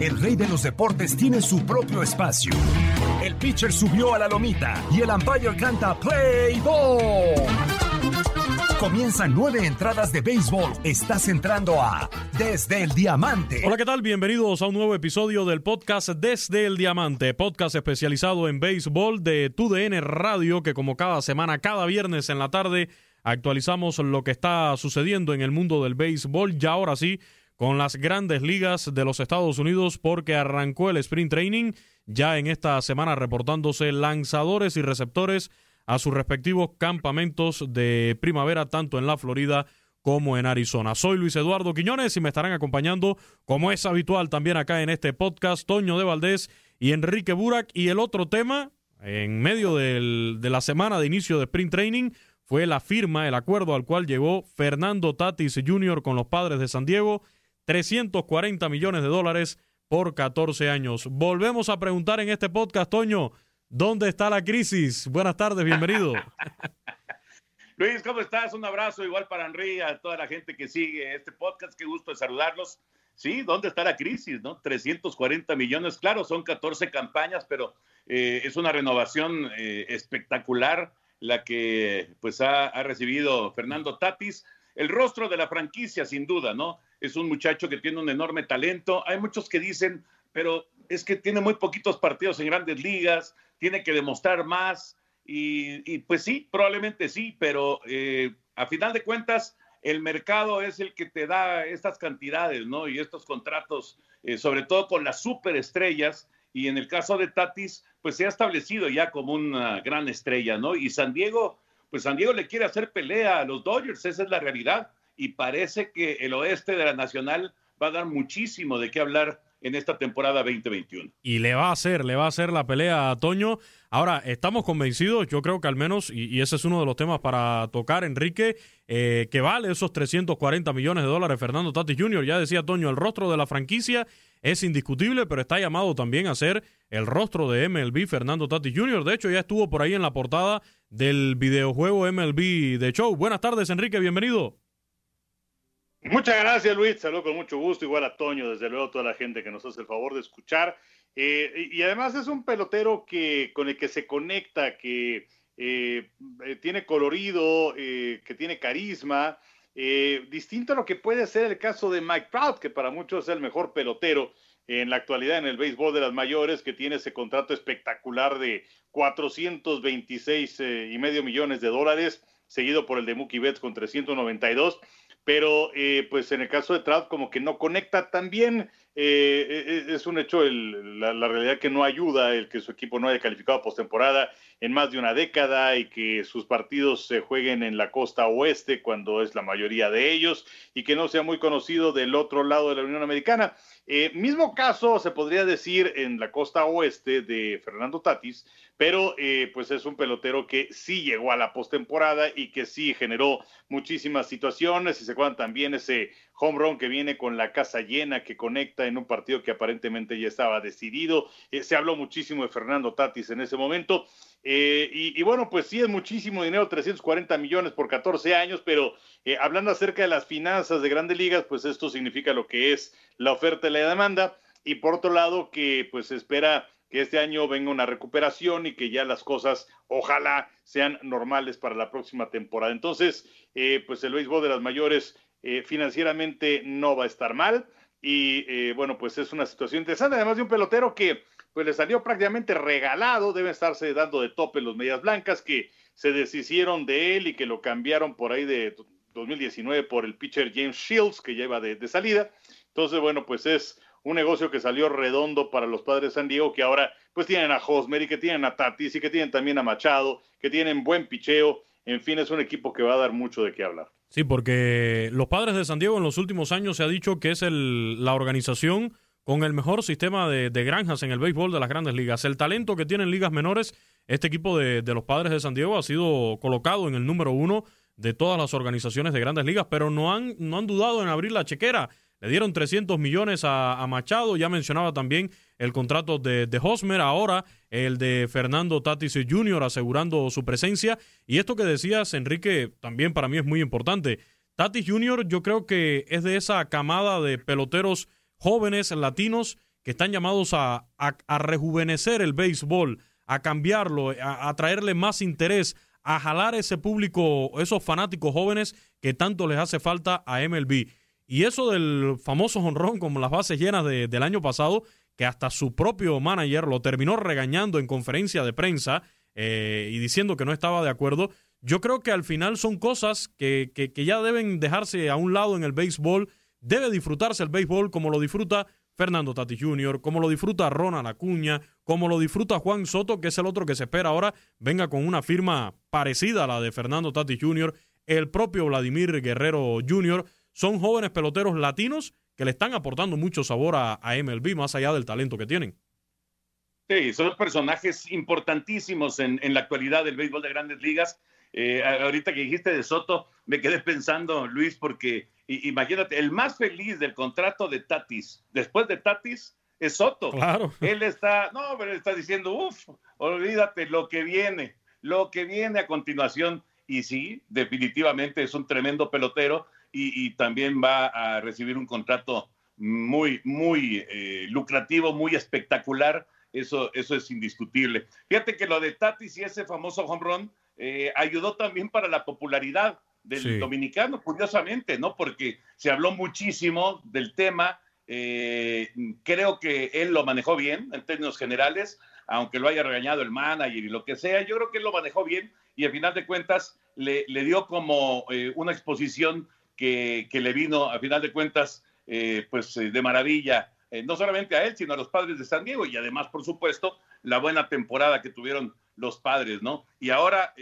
El rey de los deportes tiene su propio espacio. El pitcher subió a la lomita y el umpire canta Play Ball. Comienzan nueve entradas de béisbol. Estás entrando a Desde el Diamante. Hola, ¿qué tal? Bienvenidos a un nuevo episodio del podcast Desde el Diamante, podcast especializado en béisbol de TUDN Radio, que como cada semana, cada viernes en la tarde, actualizamos lo que está sucediendo en el mundo del béisbol. Ya ahora sí, con las grandes ligas de los Estados Unidos porque arrancó el sprint training ya en esta semana reportándose lanzadores y receptores a sus respectivos campamentos de primavera tanto en la Florida como en Arizona. Soy Luis Eduardo Quiñones y me estarán acompañando como es habitual también acá en este podcast Toño de Valdés y Enrique Burak y el otro tema en medio del, de la semana de inicio de sprint training fue la firma, el acuerdo al cual llegó Fernando Tatis Jr. con los padres de San Diego 340 millones de dólares por 14 años. Volvemos a preguntar en este podcast, Toño, ¿dónde está la crisis? Buenas tardes, bienvenido. Luis, ¿cómo estás? Un abrazo igual para Henry, a toda la gente que sigue este podcast. Qué gusto de saludarlos. Sí, ¿dónde está la crisis? ¿no? 340 millones, claro, son 14 campañas, pero eh, es una renovación eh, espectacular la que pues ha, ha recibido Fernando Tatis. El rostro de la franquicia, sin duda, ¿no? Es un muchacho que tiene un enorme talento. Hay muchos que dicen, pero es que tiene muy poquitos partidos en grandes ligas, tiene que demostrar más. Y, pues sí, probablemente sí, pero eh, a final de cuentas, el mercado es el que te da estas cantidades, ¿no? Y estos contratos, eh, sobre todo con las superestrellas. Y en el caso de Tatis, pues se ha establecido ya como una gran estrella, ¿no? Y San Diego, pues San Diego le quiere hacer pelea a los Dodgers, esa es la realidad y parece que el oeste de la Nacional va a dar muchísimo de qué hablar en esta temporada 2021. Y le va a hacer, le va a hacer la pelea a Toño. Ahora, estamos convencidos, yo creo que al menos, y, ese es uno de los temas para tocar, Enrique, eh, que vale esos 340 millones de dólares Fernando Tatis Jr. Ya decía Toño, el rostro de la franquicia es indiscutible, pero está llamado también a ser el rostro de MLB Fernando Tatis Jr. De hecho, ya estuvo por ahí en la portada del videojuego MLB de Show. Buenas tardes, Enrique, bienvenido. Muchas gracias, Luis. Saludo con mucho gusto. Igual a Toño, desde luego, toda la gente que nos hace el favor de escuchar. Eh, y además es un pelotero que, con el que se conecta, que eh, eh, tiene colorido, que tiene carisma. distinto a lo que puede ser el caso de Mike Trout, que para muchos es el mejor pelotero en la actualidad en el béisbol de las mayores, que tiene ese contrato espectacular de 426 y medio millones de dólares, seguido por el de Mookie Betts con 392 pero eh, pues en el caso de Trout como que no conecta tan bien, eh, eh, es un hecho la, realidad que no ayuda el que su equipo no haya calificado postemporada en más de una década y que sus partidos se jueguen en la costa oeste cuando es la mayoría de ellos y que no sea muy conocido del otro lado de la Unión Americana. mismo caso se podría decir en la costa oeste de Fernando Tatis, pero eh, pues es un pelotero que sí llegó a la postemporada y que sí generó muchísimas situaciones. Y se acuerdan también ese home run que viene con la casa llena, que conecta en un partido que aparentemente ya estaba decidido. Eh, se habló muchísimo de Fernando Tatis en ese momento. Eh, y, bueno, pues sí es muchísimo dinero, 340 millones por 14 años, pero hablando acerca de las finanzas de grandes ligas, pues esto significa lo que es la oferta y la demanda. Y por otro lado, que pues espera que este año venga una recuperación y que ya las cosas ojalá sean normales para la próxima temporada. Entonces, eh, pues el béisbol de las mayores eh, financieramente no va a estar mal y eh, bueno, pues es una situación interesante, además de un pelotero que pues le salió prácticamente regalado, debe estarse dando de tope los medias blancas que se deshicieron de él y que lo cambiaron por ahí de 2019 por el pitcher James Shields que lleva de, de salida. Entonces, bueno, pues es un negocio que salió redondo para los padres de San Diego, que ahora pues tienen a Hosmer y que tienen a Tatis y que tienen también a Machado, que tienen buen picheo. En fin, es un equipo que va a dar mucho de qué hablar. Sí, porque los padres de San Diego en los últimos años se ha dicho que es el, la organización con el mejor sistema de, granjas en el béisbol de las grandes ligas. El talento que tienen ligas menores, este equipo de, de, los padres de San Diego ha sido colocado en el número uno de todas las organizaciones de grandes ligas, pero no han, no han dudado en abrir la chequera. Le dieron 300 millones a, Machado, ya mencionaba también el contrato de, Hosmer, ahora el de Fernando Tatis Jr. asegurando su presencia. Y esto que decías, Enrique, también para mí es muy importante. Tatis Jr. yo creo que es de esa camada de peloteros jóvenes latinos que están llamados a, a, rejuvenecer el béisbol, a cambiarlo, a, traerle más interés, a jalar ese público, esos fanáticos jóvenes que tanto les hace falta a MLB. Y eso del famoso honrón como las bases llenas del año pasado, que hasta su propio manager lo terminó regañando en conferencia de prensa eh, y diciendo que no estaba de acuerdo, yo creo que al final son cosas que, que, que ya deben dejarse a un lado en el béisbol debe disfrutarse el béisbol como lo disfruta Fernando Tati Jr., como lo disfruta Ronald Acuña, como lo disfruta Juan Soto, que es el otro que se espera ahora venga con una firma parecida a la de Fernando Tati Jr., el propio Vladimir Guerrero Jr., son jóvenes peloteros latinos que le están aportando mucho sabor a, MLB, más allá del talento que tienen. Sí, son personajes importantísimos en, en la actualidad del béisbol de grandes ligas. Eh, ahorita que dijiste de Soto, me quedé pensando, Luis, porque imagínate, el más feliz del contrato de Tatis, después de Tatis, es Soto. Claro. Él está, no, pero él está diciendo, uff, olvídate lo que viene, lo que viene a continuación. Y sí, definitivamente es un tremendo pelotero y, también va a recibir un contrato muy, muy eh, lucrativo, muy espectacular. Eso, eso es indiscutible. Fíjate que lo de Tatis y ese famoso home run eh, ayudó también para la popularidad del dominicano, curiosamente, ¿no? Porque se habló muchísimo del tema. Eh, creo que él lo manejó bien en términos generales, aunque lo haya regañado el manager y lo que sea. Yo creo que él lo manejó bien y al final de cuentas le, dio como una exposición que, le vino, a final de cuentas, eh, pues de maravilla, no solamente a él, sino a los padres de San Diego y además, por supuesto, la buena temporada que tuvieron los padres, ¿no? Y ahora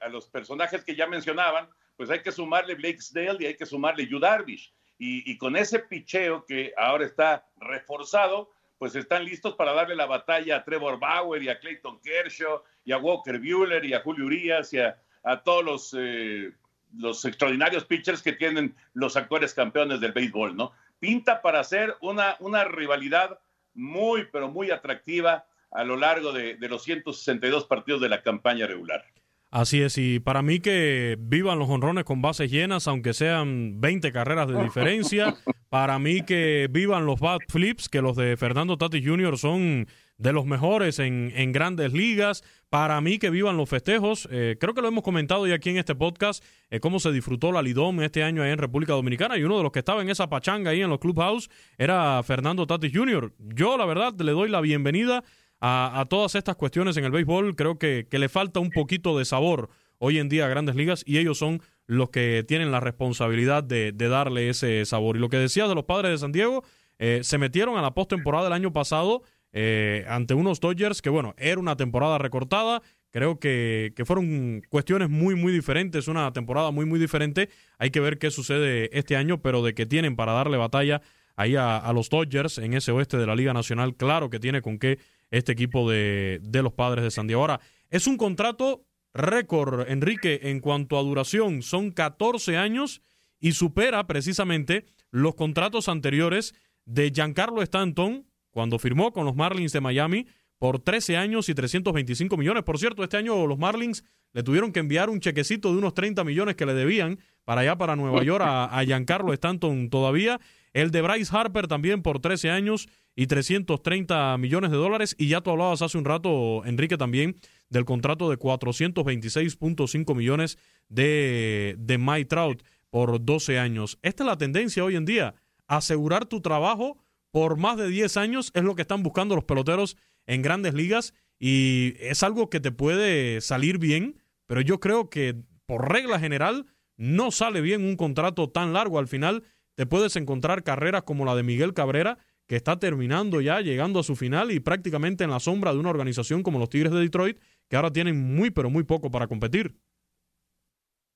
a, los personajes que ya mencionaban, pues hay que sumarle Blake Snell y hay que sumarle Yu Darvish. Y, con ese picheo que ahora está reforzado, pues están listos para darle la batalla a Trevor Bauer y a Clayton Kershaw y a Walker Buehler y a Julio Urias y a, todos los, eh, los extraordinarios pitchers que tienen los actuales campeones del béisbol, ¿no? Pinta para hacer una, una rivalidad muy, pero muy atractiva a lo largo de, de los 162 partidos de la campaña regular. Así es, y para mí que vivan los honrones con bases llenas, aunque sean 20 carreras de diferencia, para mí que vivan los bat flips, que los de Fernando Tati Jr. son de los mejores en, en grandes ligas, para mí que vivan los festejos, eh, creo que lo hemos comentado ya aquí en este podcast, eh, cómo se disfrutó la Lidom este año ahí en República Dominicana, y uno de los que estaba en esa pachanga ahí en los clubhouse era Fernando Tati Jr. Yo la verdad le doy la bienvenida a, todas estas cuestiones en el béisbol, creo que, le falta un poquito de sabor hoy en día a grandes ligas y ellos son los que tienen la responsabilidad de, darle ese sabor. Y lo que decías de los padres de San Diego, eh, se metieron a la postemporada del año pasado eh, ante unos Dodgers que, bueno, era una temporada recortada. Creo que, que, fueron cuestiones muy, muy diferentes, una temporada muy, muy diferente. Hay que ver qué sucede este año, pero de que tienen para darle batalla ahí a, a los Dodgers en ese oeste de la Liga Nacional, claro que tiene con qué este equipo de, de los padres de San. Ahora, es un contrato récord, Enrique, en cuanto a duración. Son 14 años y supera precisamente los contratos anteriores de Giancarlo Stanton cuando firmó con los Marlins de Miami por 13 años y 325 millones. Por cierto, este año los Marlins le tuvieron que enviar un chequecito de unos 30 millones que le debían para allá, para Nueva York, a, a Giancarlo Stanton todavía. El de Bryce Harper también por 13 años y 330 millones de dólares. Y ya tú hablabas hace un rato, Enrique, también del contrato de 426.5 millones de, de Mike Trout por 12 años. Esta es la tendencia hoy en día. Asegurar tu trabajo por más de 10 años es lo que están buscando los peloteros en grandes ligas y es algo que te puede salir bien, pero yo creo que por regla general no sale bien un contrato tan largo. Al final te puedes encontrar carreras como la de Miguel Cabrera, que está terminando ya, llegando a su final y prácticamente en la sombra de una organización como los Tigres de Detroit, que ahora tienen muy, pero muy poco para competir.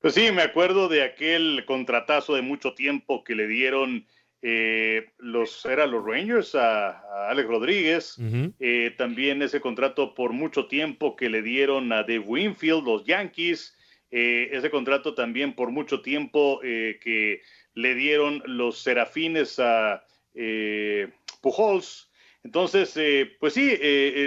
Pues sí, me acuerdo de aquel contratazo de mucho tiempo que le dieron eh, los, era los Rangers a, Alex Rodríguez, eh, también ese contrato por mucho tiempo que le dieron a Dave Winfield, los Yankees, eh, ese contrato también por mucho tiempo que le dieron los Serafines a Pujols. Entonces, pues sí,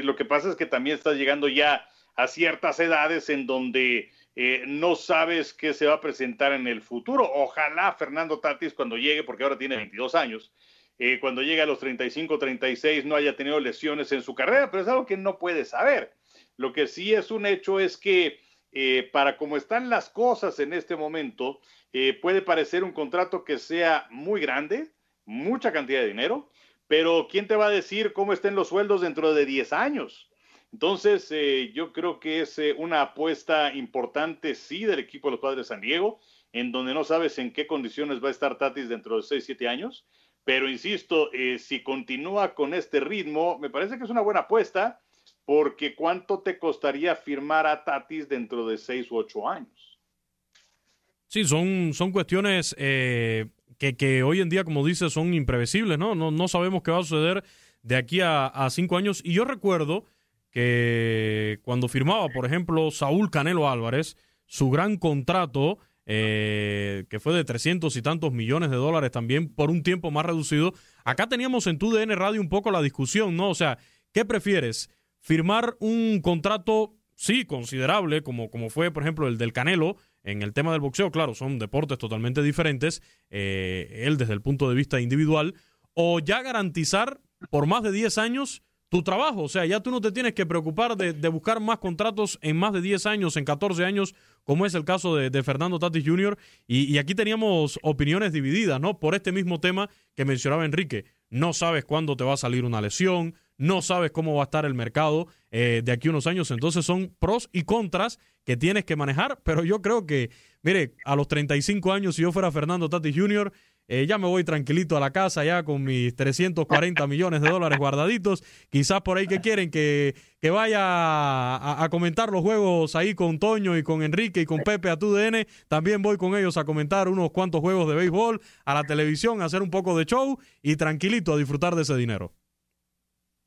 lo que pasa es que también está llegando ya a ciertas edades en donde eh, no sabes qué se va a presentar en el futuro. Ojalá Fernando Tatis cuando llegue, porque ahora tiene 22 años, eh, cuando llegue a los 35, 36 no haya tenido lesiones en su carrera, pero es algo que no puede saber. Lo que sí es un hecho es que eh, para como están las cosas en este momento, puede parecer un contrato que sea muy grande, mucha cantidad de dinero, pero ¿quién te va a decir cómo estén los sueldos dentro de 10 años? Entonces, eh, yo creo que es eh, una apuesta importante, sí, del equipo de los Padres San Diego, en donde no sabes en qué condiciones va a estar Tatis dentro de 6, 7 años. Pero insisto, eh, si continúa con este ritmo, me parece que es una buena apuesta, porque ¿cuánto te costaría firmar a Tatis dentro de 6 u 8 años? Sí, son, son cuestiones que, que, hoy en día, como dices, son imprevisibles, ¿no? No, no sabemos qué va a suceder de aquí a, a cinco años. Y yo recuerdo que cuando firmaba, por ejemplo, Saúl Canelo Álvarez, su gran contrato, eh, que fue de 300 y tantos millones de dólares también por un tiempo más reducido, acá teníamos en TUDN Radio un poco la discusión, ¿no? O sea, ¿qué prefieres? ¿Firmar un contrato, sí, considerable, como, como fue, por ejemplo, el del Canelo? En el tema del boxeo, claro, son deportes totalmente diferentes, eh, él desde el punto de vista individual, o ya garantizar por más de 10 años tu trabajo. O sea, ya tú no te tienes que preocupar de, buscar más contratos en más de 10 años, en 14 años, como es el caso de, Fernando Tatis Jr. Y, aquí teníamos opiniones divididas, ¿no? Por este mismo tema que mencionaba Enrique. No sabes cuándo te va a salir una lesión, no sabes cómo va a estar el mercado eh, de aquí a unos años. Entonces son pros y contras que tienes que manejar. Pero yo creo que, mire, a los 35 años, si yo fuera Fernando Tatis Jr., eh, ya me voy tranquilito a la casa ya con mis 340 millones de dólares guardaditos. Quizás por ahí que quieren que, que vaya a, comentar los juegos ahí con Toño y con Enrique y con Pepe a TUDN. También voy con ellos a comentar unos cuantos juegos de béisbol a la televisión, a hacer un poco de show y tranquilito a disfrutar de ese dinero.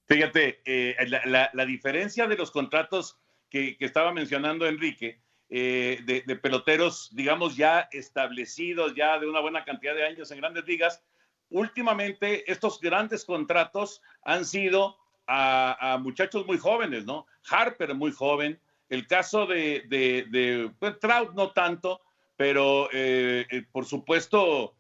Fíjate, eh, la, diferencia de los contratos que, que estaba mencionando Enrique eh, de, peloteros, digamos, ya establecidos, ya de una buena cantidad de años en grandes ligas. Últimamente, estos grandes contratos han sido a, muchachos muy jóvenes, ¿no? Harper muy joven, el caso de, de, pues, Trout no tanto, pero eh, eh, por supuesto,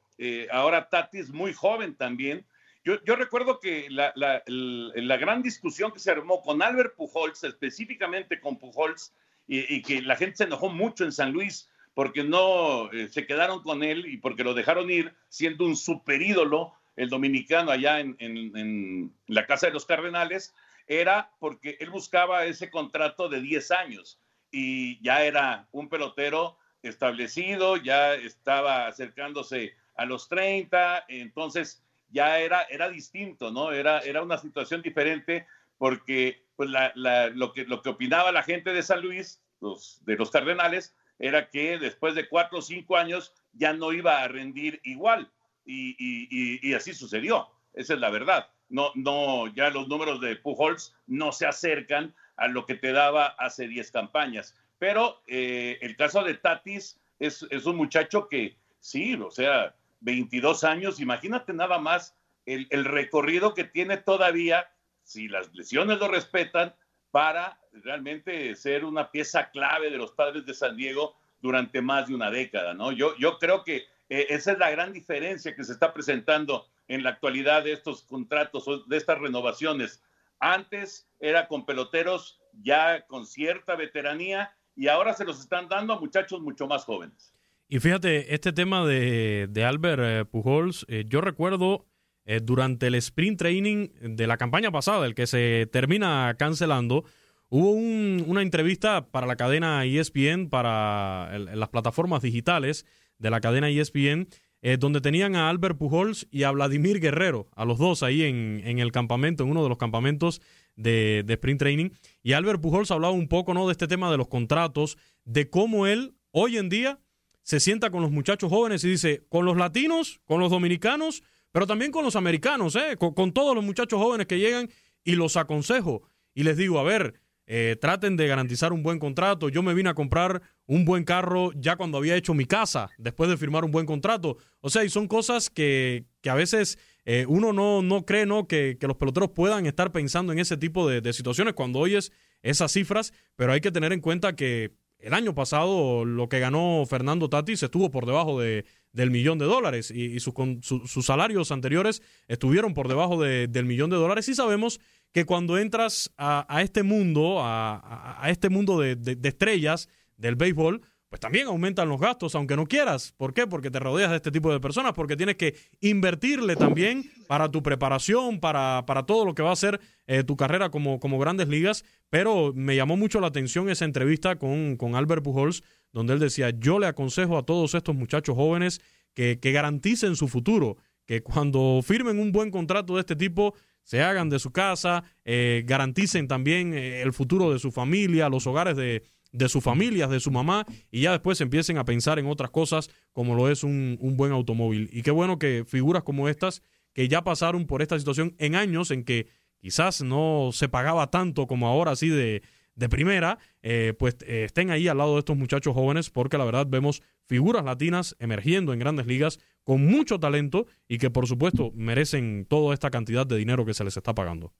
ahora Tatis muy joven también. Yo, yo recuerdo que la, la, la, gran discusión que se armó con Albert Pujols, específicamente con Pujols, y, que la gente se enojó mucho en San Luis porque no eh, se quedaron con él y porque lo dejaron ir siendo un super ídolo, el dominicano allá en, en, la Casa de los Cardenales, era porque él buscaba ese contrato de 10 años y ya era un pelotero establecido, ya estaba acercándose a los 30, entonces ya era, era distinto, ¿no? Era, era una situación diferente porque pues lo, que, lo que opinaba la gente de San Luis, de los Cardenales, era que después de cuatro o cinco años ya no iba a rendir igual. Y, así sucedió. Esa es la verdad. No, no, ya los números de Pujols no se acercan a lo que te daba hace 10 campañas. Pero eh, el caso de Tatis es, es, un muchacho que, sí, o sea, 22 años, imagínate nada más el, el recorrido que tiene todavía si las lesiones lo respetan, para realmente ser una pieza clave de los padres de San Diego durante más de una década, ¿no? Yo, yo creo que eh, esa es la gran diferencia que se está presentando en la actualidad de estos contratos de estas renovaciones. Antes era con peloteros ya con cierta veteranía y ahora se los están dando a muchachos mucho más jóvenes. Y fíjate, este tema de, Albert eh, Pujols, eh, yo recuerdo eh, durante el sprint training de la campaña pasada, el que se termina cancelando, hubo una entrevista para la cadena ESPN, para las plataformas digitales de la cadena ESPN, eh, donde tenían a Albert Pujols y a Vladimir Guerrero, a los dos ahí en, en el campamento, en uno de los campamentos de, de, sprint training. Y Albert Pujols hablaba un poco ¿no? de este tema de los contratos, de cómo él hoy en día se sienta con los muchachos jóvenes y dice, con los latinos, con los dominicanos, pero también con los americanos, ¿eh? con, todos los muchachos jóvenes que llegan y los aconsejo y les digo, a ver, eh, traten de garantizar un buen contrato. Yo me vine a comprar un buen carro ya cuando había hecho mi casa, después de firmar un buen contrato. O sea, y son cosas que, que a veces eh, uno no, no cree ¿no? Que, que, los peloteros puedan estar pensando en ese tipo de, de situaciones cuando oyes esas cifras, pero hay que tener en cuenta que el año pasado lo que ganó Fernando Tatis estuvo por debajo de, del millón de dólares y, sus salarios anteriores estuvieron por debajo del millón de dólares y sabemos que cuando entras a, este mundo, a, este mundo de, de, estrellas del béisbol, pues también aumentan los gastos, aunque no quieras. ¿Por qué? Porque te rodeas de este tipo de personas, porque tienes que invertirle también para tu preparación, para, para todo lo que va a ser eh, tu carrera como, como grandes ligas. Pero me llamó mucho la atención esa entrevista con, con Albert Pujols, donde él decía, yo le aconsejo a todos estos muchachos jóvenes que, que garanticen su futuro, que cuando firmen un buen contrato de este tipo, se hagan de su casa, eh, garanticen también eh, el futuro de su familia, los hogares de, de sus familias, de su mamá, y ya después empiecen a pensar en otras cosas como lo es un, buen automóvil. Y qué bueno que figuras como estas, que ya pasaron por esta situación en años en que quizás no se pagaba tanto como ahora así de, de primera, eh, pues eh, estén ahí al lado de estos muchachos jóvenes, porque la verdad vemos figuras latinas emergiendo en grandes ligas con mucho talento y que por supuesto merecen toda esta cantidad de dinero que se les está pagando.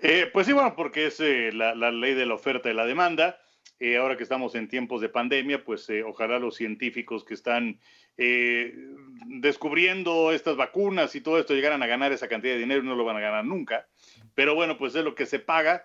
Eh, pues sí, bueno, porque es eh, la, ley de la oferta y la demanda. Eh, ahora que estamos en tiempos de pandemia, pues ojalá los científicos que están descubriendo estas vacunas y todo esto llegaran a ganar esa cantidad de dinero, no lo van a ganar nunca. Pero bueno, pues es lo que se paga.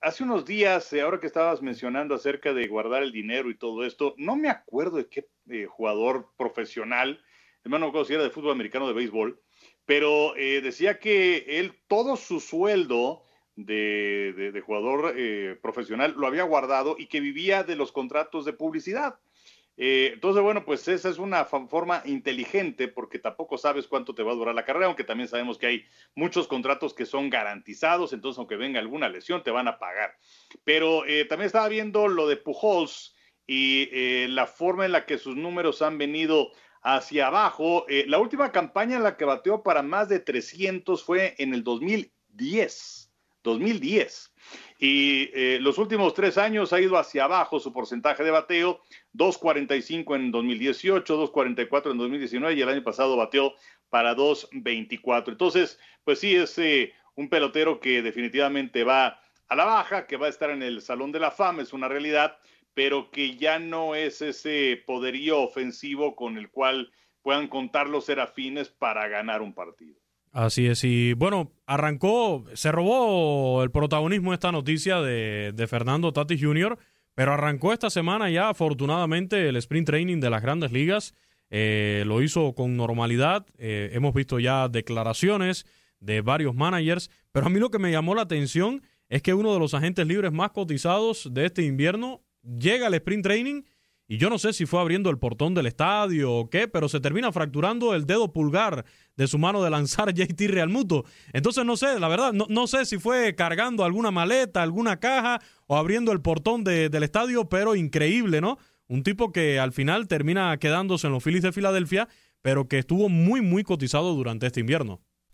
Hace unos días, ahora que estabas mencionando acerca de guardar el dinero y todo esto, no me acuerdo de qué jugador profesional, hermano, no si era de fútbol americano de béisbol, pero eh, decía que él todo su sueldo de, jugador eh, profesional lo había guardado y que vivía de los contratos de publicidad. Eh, entonces, bueno, pues esa es una forma inteligente porque tampoco sabes cuánto te va a durar la carrera, aunque también sabemos que hay muchos contratos que son garantizados, entonces aunque venga alguna lesión te van a pagar. Pero también estaba viendo lo de Pujols y la forma en la que sus números han venido hacia abajo. Eh, la última campaña en la que bateó para más de 300 fue en el 2010. 2010. Y eh, los últimos tres años ha ido hacia abajo su porcentaje de bateo, 2.45 en 2018, 2.44 en 2019 y el año pasado bateó para 2.24. Entonces, pues sí, es eh, un pelotero que definitivamente va a la baja, que va a estar en el Salón de la Fama, es una realidad, pero que ya no es ese poderío ofensivo con el cual puedan contar los serafines para ganar un partido. Así es, y bueno, arrancó, se robó el protagonismo esta noticia de, Fernando Tati Jr., pero arrancó esta semana ya afortunadamente el sprint training de las grandes ligas, eh, lo hizo con normalidad, eh, hemos visto ya declaraciones de varios managers, pero a mí lo que me llamó la atención es que uno de los agentes libres más cotizados de este invierno llega al sprint training y yo no sé si fue abriendo el portón del estadio o qué, pero se termina fracturando el dedo pulgar de su mano de lanzar JT Realmuto. Entonces no sé, la verdad, no, no, sé si fue cargando alguna maleta, alguna caja o abriendo el portón del estadio, pero increíble, ¿no? Un tipo que al final termina quedándose en los Phillies de Filadelfia, pero que estuvo muy, muy cotizado durante este invierno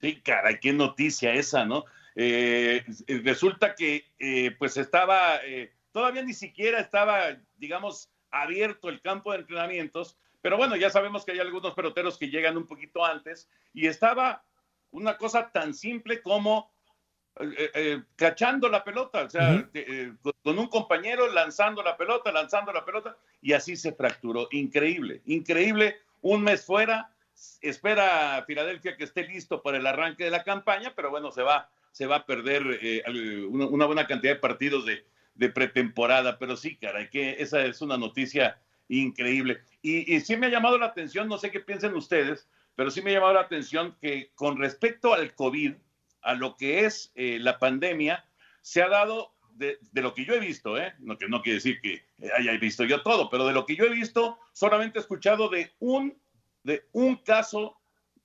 Sí, caray, qué noticia esa, ¿no? Eh, resulta que eh, pues estaba, eh, todavía ni siquiera estaba, digamos, abierto el campo de entrenamientos, pero bueno, ya sabemos que hay algunos peloteros que llegan un poquito antes y estaba una cosa tan simple como cachando la pelota, o sea, con un compañero lanzando la pelota, lanzando la pelota, y así se fracturó. Increíble, increíble, un mes fuera, espera a Filadelfia que esté listo para el arranque de la campaña, pero bueno, se va, se va a perder eh, una, buena cantidad de partidos de, pretemporada. Pero sí, caray, que esa es una noticia increíble. Y, y sí me ha llamado la atención, no sé qué piensen ustedes, pero sí me ha llamado la atención que con respecto al COVID, a lo que es eh, la pandemia, se ha dado, de, lo que yo he visto, ¿eh? no, que no quiere decir que haya visto yo todo, pero de lo que yo he visto, solamente he escuchado de un, de un caso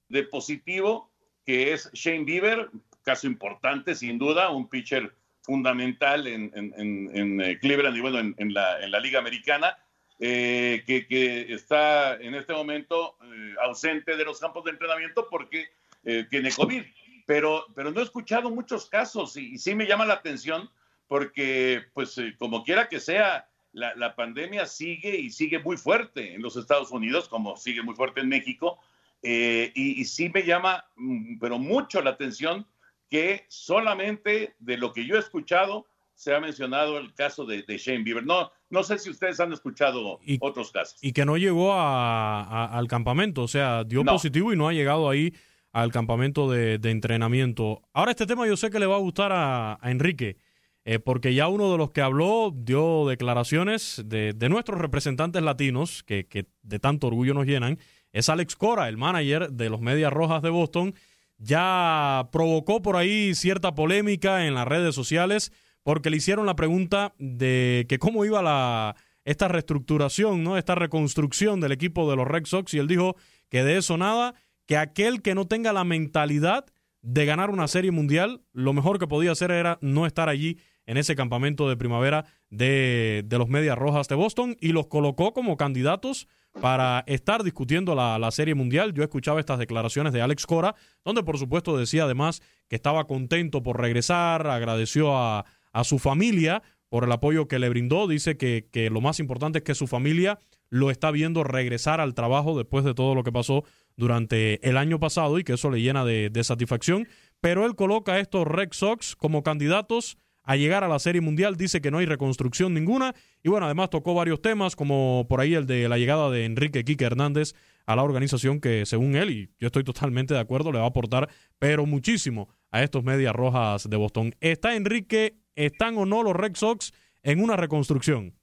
de positivo, que es Shane Bieber, caso importante sin duda, un pitcher fundamental en, en, eh, Cleveland y bueno, en, la, en la Liga Americana, eh, que, está en este momento eh, ausente de los campos de entrenamiento porque eh, tiene COVID. Pero, pero no he escuchado muchos casos y, sí me llama la atención porque, pues, como quiera que sea, la, pandemia sigue y sigue muy fuerte en los Estados Unidos, como sigue muy fuerte en México. y, y sí me llama, mm, pero mucho la atención que solamente de lo que yo he escuchado, se ha mencionado el caso de, Shane Bieber. No, no sé si ustedes han escuchado otros casos. Y que no llegó al campamento, o sea, dio positivo y no ha llegado ahí al campamento de, entrenamiento. Ahora este tema yo sé que le va a gustar a, Enrique, eh, porque ya uno de los que habló dio declaraciones de, nuestros representantes latinos, que, que, de tanto orgullo nos llenan, es Alex Cora, el manager de los Medias Rojas de Boston. Ya provocó por ahí cierta polémica en las redes sociales porque le hicieron la pregunta de que cómo iba la, esta reestructuración, ¿no? esta reconstrucción del equipo de los Red Sox y él dijo que de eso nada, que aquel que no tenga la mentalidad de ganar una serie mundial, lo mejor que podía hacer era no estar allí en ese campamento de primavera de, de los Medias Rojas de Boston y los colocó como candidatos para estar discutiendo la, la, Serie Mundial. Yo escuchaba estas declaraciones de Alex Cora, donde por supuesto decía además que estaba contento por regresar, agradeció a, a su familia por el apoyo que le brindó. Dice que, que, lo más importante es que su familia lo está viendo regresar al trabajo después de todo lo que pasó durante el año pasado y que eso le llena de, satisfacción. Pero él coloca a estos Red Sox como candidatos a llegar a la Serie Mundial. Dice que no hay reconstrucción ninguna. Y bueno, además tocó varios temas, como por ahí el de la llegada de Enrique Quique Hernández a la organización, que según él, y yo estoy totalmente de acuerdo, le va a aportar, pero muchísimo a estos Medias Rojas de Boston. ¿Está Enrique ¿Están o no los Red Sox en una reconstrucción?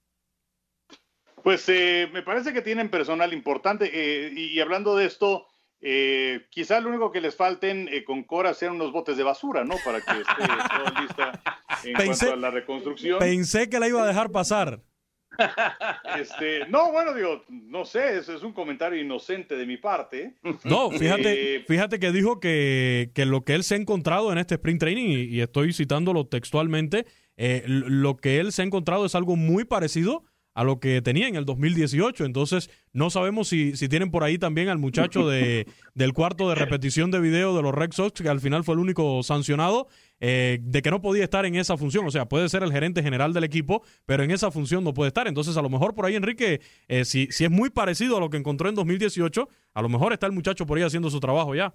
Pues eh, me parece que tienen personal importante. Eh, y, hablando de esto, eh, quizá lo único que les falten con Cora sean unos botes de basura, ¿no? Para que esté todo lista en cuanto a la reconstrucción. Pensé que la iba a dejar pasar. Este, no, bueno, digo, no sé, es, es un comentario inocente de mi parte. No, fíjate, eh, fíjate que dijo que, que, lo que él se ha encontrado en este sprint training, y, estoy citándolo textualmente, eh, lo que él se ha encontrado es algo muy parecido a lo que tenía en el 2018. Entonces, no sabemos si, si tienen por ahí también al muchacho de, del cuarto de repetición de video de los Red Sox, que al final fue el único sancionado, eh, de que no podía estar en esa función. O sea, puede ser el gerente general del equipo, pero en esa función no puede estar. Entonces, a lo mejor por ahí, Enrique, eh, si, si es muy parecido a lo que encontró en 2018, a lo mejor está el muchacho por ahí haciendo su trabajo ya.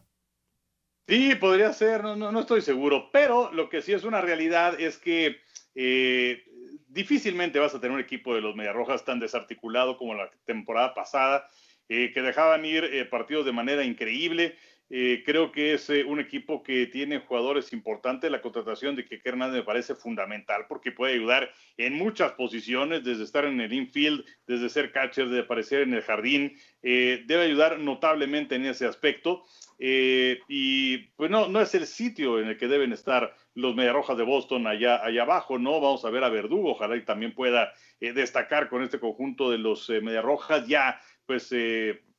Sí, podría ser, no, no, no estoy seguro. Pero lo que sí es una realidad es que eh, difícilmente vas a tener un equipo de los Mediarrojas tan desarticulado como la temporada pasada, que dejaban ir partidos de manera increíble. Eh, creo que es eh, un equipo que tiene jugadores importantes. La contratación de Keke Hernández me parece fundamental porque puede ayudar en muchas posiciones, desde estar en el infield, desde ser catcher, de aparecer en el jardín. Eh, debe ayudar notablemente en ese aspecto. y pues no, no es el sitio en el que deben estar los Mediarrojas de Boston allá, allá abajo, ¿no? Vamos a ver a Verdugo, ojalá y también pueda destacar con este conjunto de los Mediarrojas. Ya, pues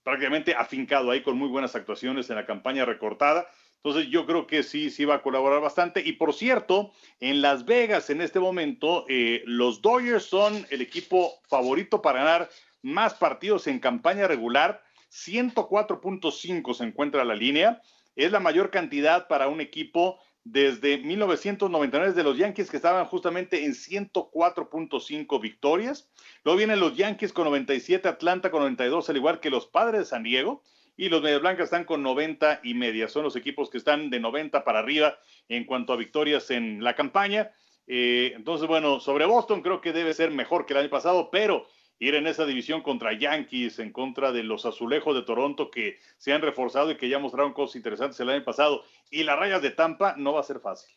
prácticamente afincado ahí con muy buenas actuaciones en la campaña recortada. Entonces yo creo que sí, sí va a colaborar bastante. Y por cierto, en Las Vegas en este momento, eh, los Dodgers son el equipo favorito para ganar más partidos en campaña regular. 104.5 se encuentra la línea. Es la mayor cantidad para un equipo desde 1999 de los Yankees que estaban justamente en 104.5 victorias. Luego vienen los Yankees con 97, Atlanta con 92, al igual que los Padres de San Diego. Y los Medias Blancas están con 90 y media. Son los equipos que están de 90 para arriba en cuanto a victorias en la campaña. Eh, entonces, bueno, sobre Boston creo que debe ser mejor que el año pasado, pero ir en esa división contra Yankees, en contra de los azulejos de Toronto que se han reforzado y que ya mostraron cosas interesantes el año pasado, y las rayas de Tampa, no va a ser fácil.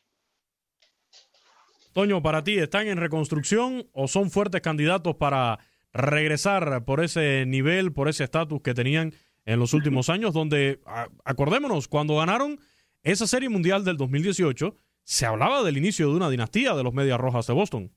Toño, para ti, ¿están en reconstrucción o son fuertes candidatos para regresar por ese nivel, por ese estatus que tenían en los últimos años, donde, acordémonos, cuando ganaron esa serie mundial del 2018, se hablaba del inicio de una dinastía de los Medias Rojas de Boston.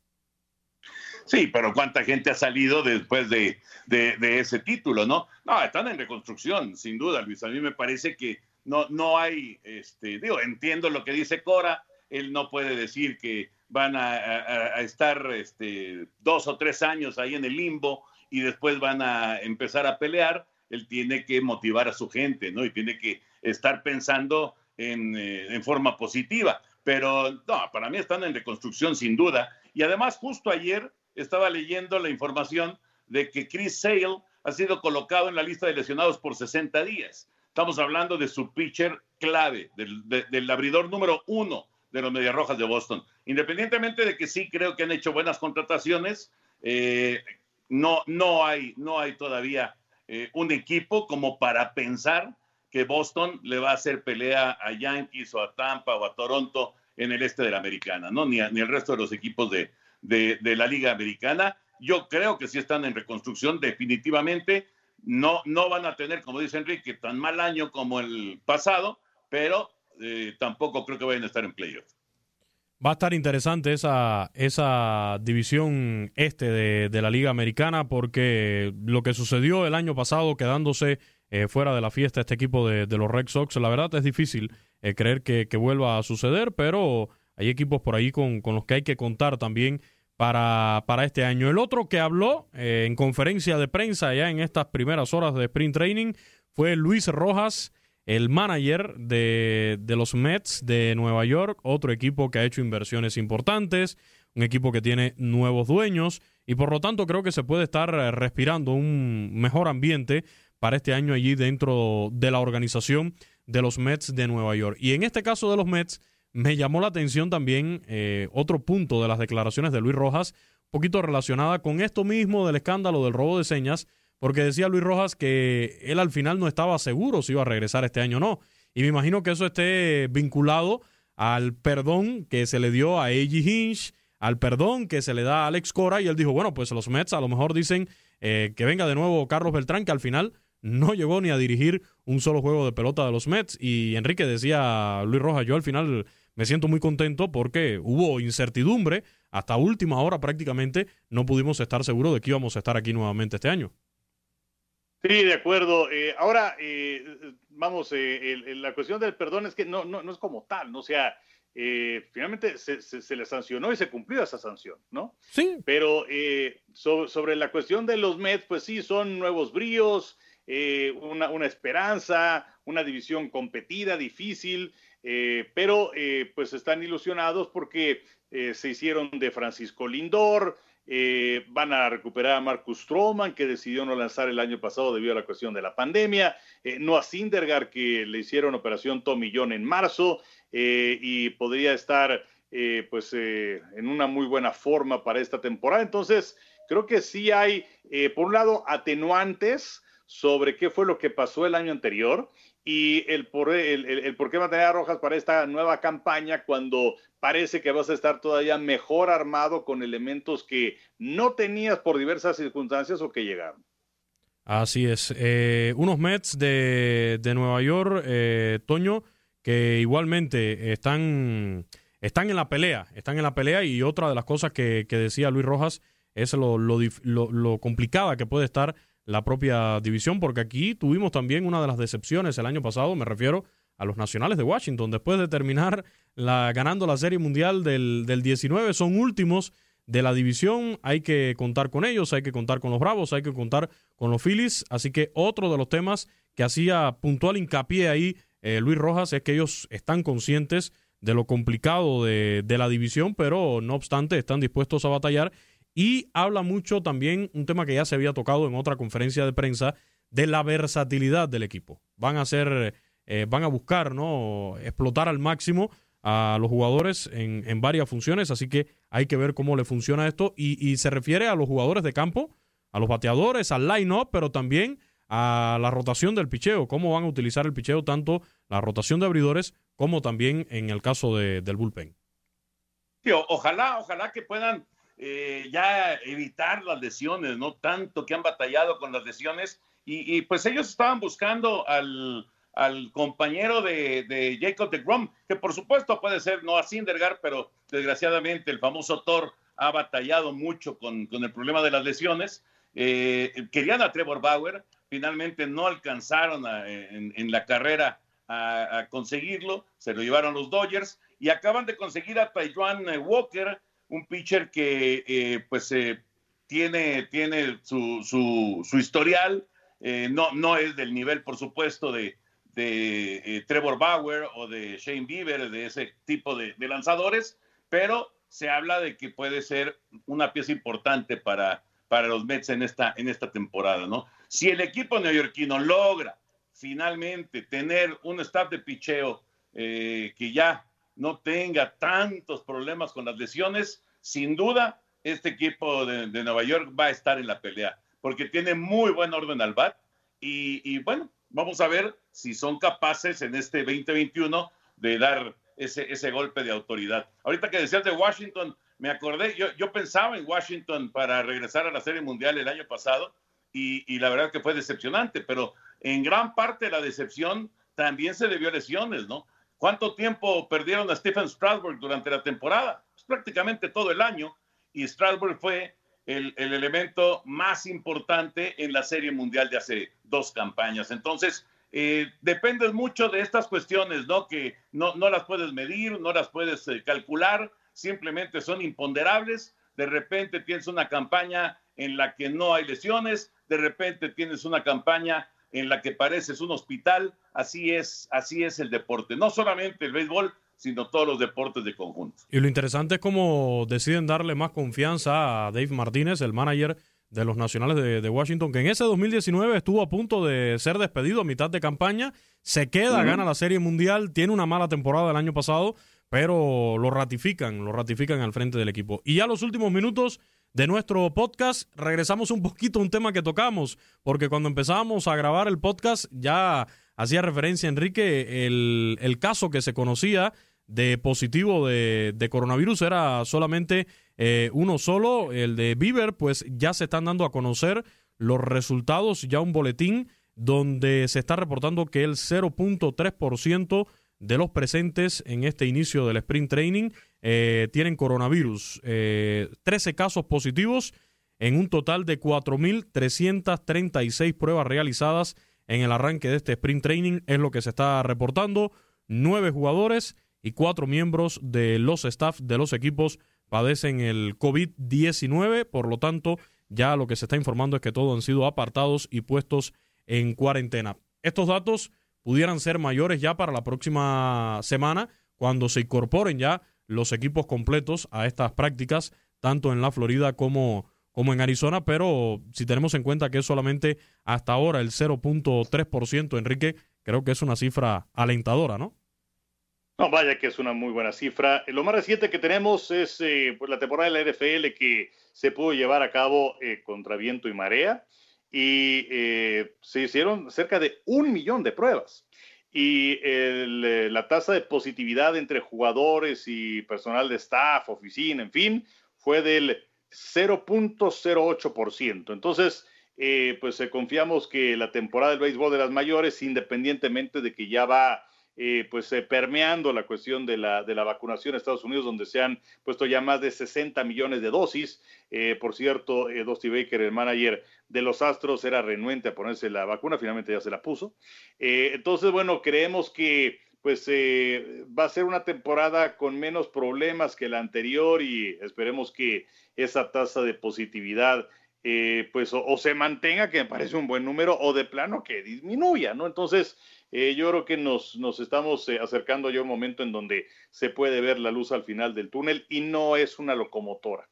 Sí, pero ¿cuánta gente ha salido después de, ese título, no? No, están en reconstrucción, sin duda, Luis. A mí me parece que no, no hay, este, digo, entiendo lo que dice Cora, él no puede decir que van a, estar este, dos o tres años ahí en el limbo y después van a empezar a pelear, él tiene que motivar a su gente, ¿no? Y tiene que estar pensando en, eh, en forma positiva. Pero no, para mí están en reconstrucción sin duda. Y además, justo ayer estaba leyendo la información de que Chris Sale ha sido colocado en la lista de lesionados por 60 días. Estamos hablando de su pitcher clave, del, abridor número uno de los Medias Rojas de Boston. Independientemente de que sí creo que han hecho buenas contrataciones, eh, no, no, hay, no hay todavía eh, un equipo como para pensar que Boston le va a hacer pelea a Yankees o a Tampa o a Toronto en el este de la americana, ¿no? Ni, ni el resto de los equipos de, de, la Liga Americana. Yo creo que sí están en reconstrucción definitivamente. No, no van a tener, como dice Enrique, tan mal año como el pasado, pero eh, tampoco creo que vayan a estar en playoffs. Va a estar interesante esa, esa división este de, la Liga Americana porque lo que sucedió el año pasado quedándose eh, fuera de la fiesta este equipo de, los Red Sox, la verdad es difícil eh, creer que, que, vuelva a suceder, pero hay equipos por ahí con, los que hay que contar también para, para este año. El otro que habló eh, en conferencia de prensa ya en estas primeras horas de sprint training fue Luis Rojas, el manager de, de los Mets de Nueva York, otro equipo que ha hecho inversiones importantes, un equipo que tiene nuevos dueños y por lo tanto creo que se puede estar eh, respirando un mejor ambiente para este año allí dentro de la organización de los Mets de Nueva York. Y en este caso de los Mets, me llamó la atención también eh, otro punto de las declaraciones de Luis Rojas, un poquito relacionada con esto mismo del escándalo del robo de señas, porque decía Luis Rojas que él al final no estaba seguro si iba a regresar este año o no. Y me imagino que eso esté vinculado al perdón que se le dio a A.G. Hinch, al perdón que se le da a Alex Cora, y él dijo, bueno, pues los Mets a lo mejor dicen eh, que venga de nuevo Carlos Beltrán, que al final no llegó ni a dirigir un solo juego de pelota de los Mets. Y Enrique decía, Luis Rojas, yo al final me siento muy contento porque hubo incertidumbre. Hasta última hora prácticamente no pudimos estar seguros de que íbamos a estar aquí nuevamente este año. Sí, de acuerdo. Eh, ahora, eh, vamos, eh, la cuestión del perdón es que no, no, es como tal, ¿no? O sea, finalmente se, le sancionó y se cumplió esa sanción, ¿no? Sí. Pero sobre la cuestión de los Mets, pues sí, son nuevos bríos, una, una, esperanza, una división competida, difícil. Eh, pero eh, pues están ilusionados porque eh, se hicieron de Francisco Lindor, van a recuperar a Marcus Stroman, que decidió no lanzar el año pasado debido a la cuestión de la pandemia, no a Sindergaard, que le hicieron operación Tomillón en marzo, y podría estar pues en una muy buena forma para esta temporada. Entonces, creo que sí hay, por un lado, atenuantes sobre qué fue lo que pasó el año anterior y el por, el, el, por qué mantener a Rojas para esta nueva campaña cuando parece que vas a estar todavía mejor armado con elementos que no tenías por diversas circunstancias o que llegaron. Así es. Eh, unos Mets de, de Nueva York, eh, Toño, que igualmente están, están en la pelea, están en la pelea y otra de las cosas que, que decía Luis Rojas es lo, lo, lo, lo complicada que puede estar la propia división, porque aquí tuvimos también una de las decepciones el año pasado, me refiero a los Nacionales de Washington, después de terminar la, ganando la Serie Mundial del, del 19, son últimos de la división, hay que contar con ellos, hay que contar con los Bravos, hay que contar con los Phillies, así que otro de los temas que hacía puntual hincapié ahí eh, Luis Rojas es que ellos están conscientes de lo complicado de, de la división, pero no obstante están dispuestos a batallar y habla mucho también, un tema que ya se había tocado en otra conferencia de prensa, de la versatilidad del equipo. Van a hacer, eh, van a buscar, ¿no? Explotar al máximo a los jugadores en, en, varias funciones, así que hay que ver cómo le funciona esto. Y, se refiere a los jugadores de campo, a los bateadores, al line-up, pero también a la rotación del picheo, cómo van a utilizar el picheo, tanto la rotación de abridores como también en el caso de, del bullpen. Ojalá, ojalá que puedan eh, ya evitar las lesiones, ¿no? Tanto que han batallado con las lesiones y, pues ellos estaban buscando al, compañero de, Jacob de Grom, que por supuesto puede ser no a Sindergaard, pero desgraciadamente el famoso Thor ha batallado mucho con, el problema de las lesiones. Eh, querían a Trevor Bauer, finalmente no alcanzaron en, la carrera a, conseguirlo, se lo llevaron los Dodgers y acaban de conseguir a Taiwan Walker, un pitcher que eh, pues eh, tiene, tiene su, su, historial, eh, no, no es del nivel, por supuesto, de, de Trevor Bauer o de Shane Bieber, de ese tipo de, de, lanzadores, pero se habla de que puede ser una pieza importante para, para los Mets en esta, en esta temporada, ¿no? Si el equipo neoyorquino logra finalmente tener un staff de picheo que ya no tenga tantos problemas con las lesiones, sin duda este equipo de, Nueva York va a estar en la pelea, porque tiene muy buen orden al bat y, bueno, vamos a ver si son capaces en este 2021 de dar ese, golpe de autoridad. Ahorita que decías de Washington, me acordé, yo, yo pensaba en Washington para regresar a la Serie Mundial el año pasado y, y la verdad que fue decepcionante, pero en gran parte la decepción también se debió a lesiones, ¿no? ¿Cuánto tiempo perdieron a Stephen Strasburg durante la temporada? Pues prácticamente todo el año. Y Strasburg fue el, elemento más importante en la Serie Mundial de hace dos campañas. Entonces, eh, mucho de estas cuestiones, ¿no? Que no, no las puedes medir, no las puedes eh, calcular, simplemente son imponderables. De repente tienes una campaña en la que no hay lesiones, de repente tienes una campaña en la que pareces un hospital, así es, así es el deporte, no solamente el béisbol, sino todos los deportes de conjunto. Y lo interesante es cómo deciden darle más confianza a Dave Martínez, el manager de los Nacionales de, Washington, que en ese 2019 estuvo a punto de ser despedido a mitad de campaña, se queda, gana la Serie Mundial, tiene una mala temporada el año pasado, pero lo ratifican, lo ratifican al frente del equipo. Y ya los últimos minutos de nuestro podcast, regresamos un poquito a un tema que tocamos, porque cuando empezamos a grabar el podcast ya hacía referencia, Enrique, el, el caso que se conocía de positivo de, coronavirus era solamente eh, uno solo, el de Bieber, pues ya se están dando a conocer los resultados, ya un boletín donde se está reportando que el 0.3% de los presentes en este inicio del sprint training eh, tienen coronavirus. Eh, 13 casos positivos en un total de 4.336 pruebas realizadas en el arranque de este sprint training, es lo que se está reportando. Nueve jugadores y cuatro miembros de los staff de los equipos padecen el COVID-19, por lo tanto, ya lo que se está informando es que todos han sido apartados y puestos en cuarentena. Estos datos pudieran ser mayores ya para la próxima semana, cuando se incorporen ya los equipos completos a estas prácticas, tanto en la Florida como, como en Arizona, pero si tenemos en cuenta que es solamente hasta ahora el 0.3%, Enrique, creo que es una cifra alentadora, ¿no? No, vaya que es una muy buena cifra. Lo más reciente que tenemos es eh, pues la temporada de la NFL que se pudo llevar a cabo eh, contra viento y marea y eh, se hicieron cerca de un millón de pruebas y eh, la tasa de positividad entre jugadores y personal de staff, oficina, en fin, fue del 0.08%. Entonces, eh, pues confiamos que la temporada del béisbol de las mayores, independientemente de que ya va eh, pues eh, permeando la cuestión de la, de la vacunación en Estados Unidos, donde se han puesto ya más de 60 millones de dosis. Eh, por cierto, Dusty Baker, el manager de los Astros, era renuente a ponerse la vacuna, finalmente ya se la puso. entonces, bueno, creemos que pues va a ser una temporada con menos problemas que la anterior y esperemos que esa tasa de positividad pues o, se mantenga, que me parece un buen número, o de plano que disminuya, ¿no? Entonces, eh, yo creo que nos, nos estamos eh, acercando ya a un momento en donde se puede ver la luz al final del túnel y no es una locomotora.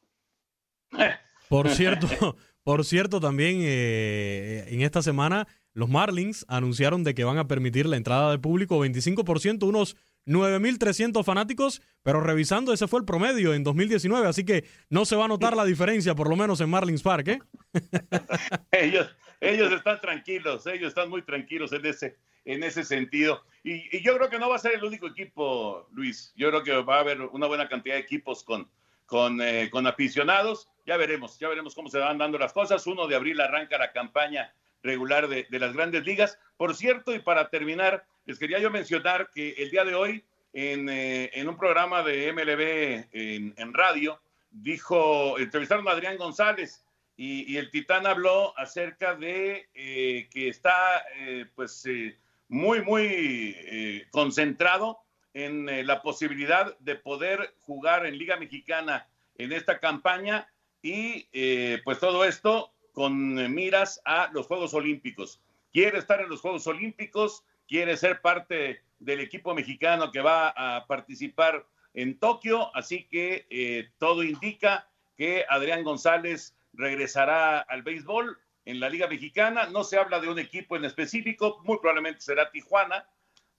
Por cierto, por cierto también eh, en esta semana los Marlins anunciaron de que van a permitir la entrada de público 25%, unos 9.300 fanáticos, pero revisando ese fue el promedio en 2019, así que no se va a notar la diferencia, por lo menos en Marlins Park. ¿eh? ellos, ellos están tranquilos, ellos están muy tranquilos en ese, en ese sentido. Y, yo creo que no va a ser el único equipo, Luis. Yo creo que va a haber una buena cantidad de equipos con, con, con aficionados. Ya veremos, ya veremos cómo se van dando las cosas. 1 de abril arranca la campaña regular de, las grandes ligas. Por cierto, y para terminar, les quería yo mencionar que el día de hoy, en, en un programa de MLB en, radio, dijo, entrevistaron a Adrián González, y, el Titán habló acerca de eh, que está eh, pues eh, muy, muy concentrado en la posibilidad de poder jugar en Liga Mexicana en esta campaña y pues todo esto con miras a los Juegos Olímpicos. Quiere estar en los Juegos Olímpicos, quiere ser parte del equipo mexicano que va a participar en Tokio, así que todo indica que Adrián González regresará al béisbol en la Liga Mexicana. No se habla de un equipo en específico, muy probablemente será Tijuana,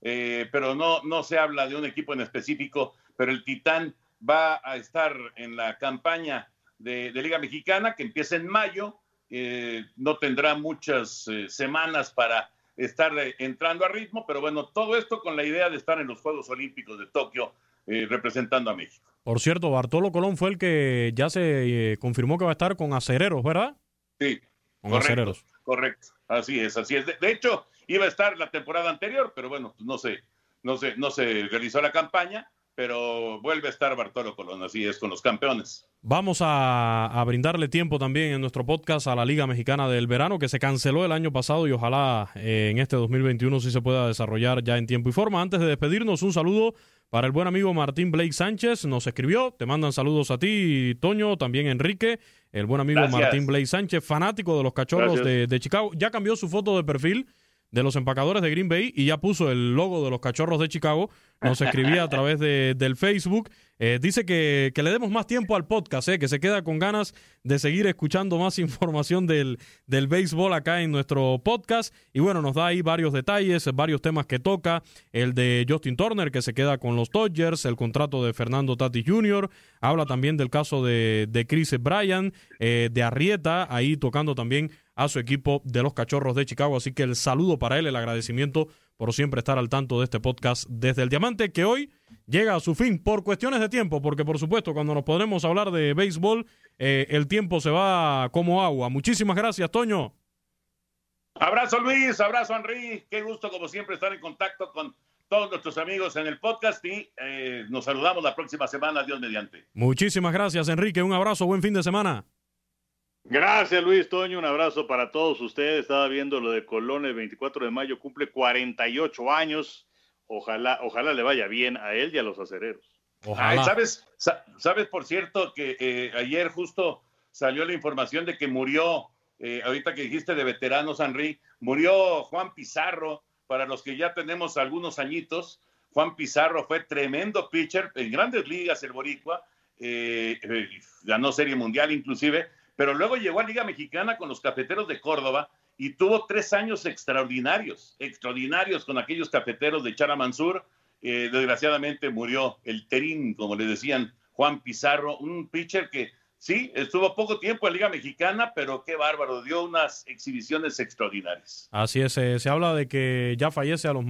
eh, pero no, no se habla de un equipo en específico, pero el Titán va a estar en la campaña de, Liga Mexicana que empieza en mayo. Eh, no tendrá muchas eh, semanas para estar entrando a ritmo, pero bueno, todo esto con la idea de estar en los Juegos Olímpicos de Tokio representando a México. Por cierto, Bartolo Colón fue el que ya se eh, confirmó que va a estar con acereros, ¿verdad? Sí. Con acereros. Correcto. Así es, así es. De, hecho, iba a estar la temporada anterior, pero bueno, pues no sé, no sé, no se realizó la campaña, pero vuelve a estar Bartolo Colón, así es, con los campeones. Vamos a, brindarle tiempo también en nuestro podcast a la Liga Mexicana del Verano, que se canceló el año pasado y ojalá eh, en este 2021 sí se pueda desarrollar ya en tiempo y forma. Antes de despedirnos, un saludo para el buen amigo Martín Blake Sánchez, nos escribió, te mandan saludos a ti, Toño, también Enrique, el buen amigo Martín Blake Sánchez, fanático de los cachorros de, de Chicago, ya cambió su foto de perfil de los empacadores de Green Bay y ya puso el logo de los cachorros de Chicago. Nos escribía a través de, del Facebook. Eh, dice que, que, le demos más tiempo al podcast, eh, que se queda con ganas de seguir escuchando más información del, del béisbol acá en nuestro podcast. Y bueno, nos da ahí varios detalles, varios temas que toca. El de Justin Turner, que se queda con los Dodgers, el contrato de Fernando Tati Jr. Habla también del caso de, de Chris Bryan, eh, de Arrieta, ahí tocando también a su equipo de los Cachorros de Chicago. Así que el saludo para él, el agradecimiento por siempre estar al tanto de este podcast desde el Diamante, que hoy llega a su fin por cuestiones de tiempo, porque por supuesto cuando nos podremos hablar de béisbol, eh, el tiempo se va como agua. Muchísimas gracias, Toño. Abrazo Luis, abrazo Henry, qué gusto como siempre estar en contacto con todos nuestros amigos en el podcast y eh, nos saludamos la próxima semana, Dios mediante. Muchísimas gracias Enrique, un abrazo, buen fin de semana. Gracias Luis Toño, un abrazo para todos ustedes. Estaba viendo lo de Colón el 24 de mayo, cumple 48 años. Ojalá, ojalá le vaya bien a él y a los acereros. ¿sabes, sabes, por cierto, que eh, ayer justo salió la información de que murió, eh, ahorita que dijiste de veteranos, Henry, murió Juan Pizarro, para los que ya tenemos algunos añitos. Juan Pizarro fue tremendo pitcher en grandes ligas, el Boricua, eh, ganó Serie Mundial inclusive, pero luego llegó a Liga Mexicana con los cafeteros de Córdoba y tuvo tres años extraordinarios, extraordinarios con aquellos cafeteros de Chara Mansur. Eh, desgraciadamente murió el Terín, como le decían, Juan Pizarro, un pitcher que sí, estuvo poco tiempo en Liga Mexicana, pero qué bárbaro, dio unas exhibiciones extraordinarias. Así es, eh, se habla de que ya fallece a los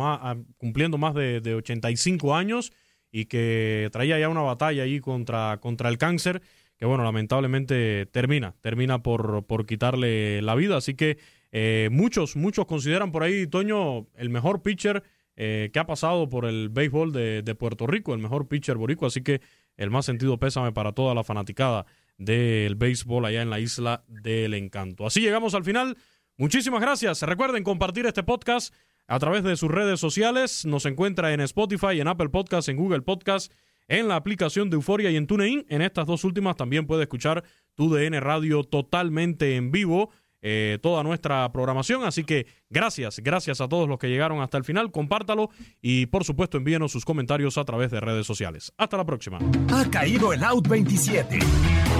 cumpliendo más de, de 85 años y que traía ya una batalla ahí contra, contra el cáncer que bueno, lamentablemente termina, termina por, por quitarle la vida. Así que eh, muchos, muchos consideran por ahí, Toño, el mejor pitcher eh, que ha pasado por el béisbol de, de, Puerto Rico, el mejor pitcher boricua. Así que el más sentido pésame para toda la fanaticada del béisbol allá en la isla del encanto. Así llegamos al final. Muchísimas gracias. Recuerden compartir este podcast a través de sus redes sociales. Nos encuentra en Spotify, en Apple Podcasts, en Google Podcasts en la aplicación de Euforia y en TuneIn. En estas dos últimas también puede escuchar tu DN Radio totalmente en vivo. Eh, toda nuestra programación. Así que gracias, gracias a todos los que llegaron hasta el final. Compártalo y por supuesto envíenos sus comentarios a través de redes sociales. Hasta la próxima. Ha caído el Out 27.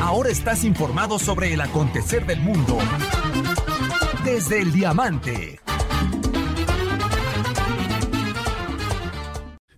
Ahora estás informado sobre el acontecer del mundo desde el diamante.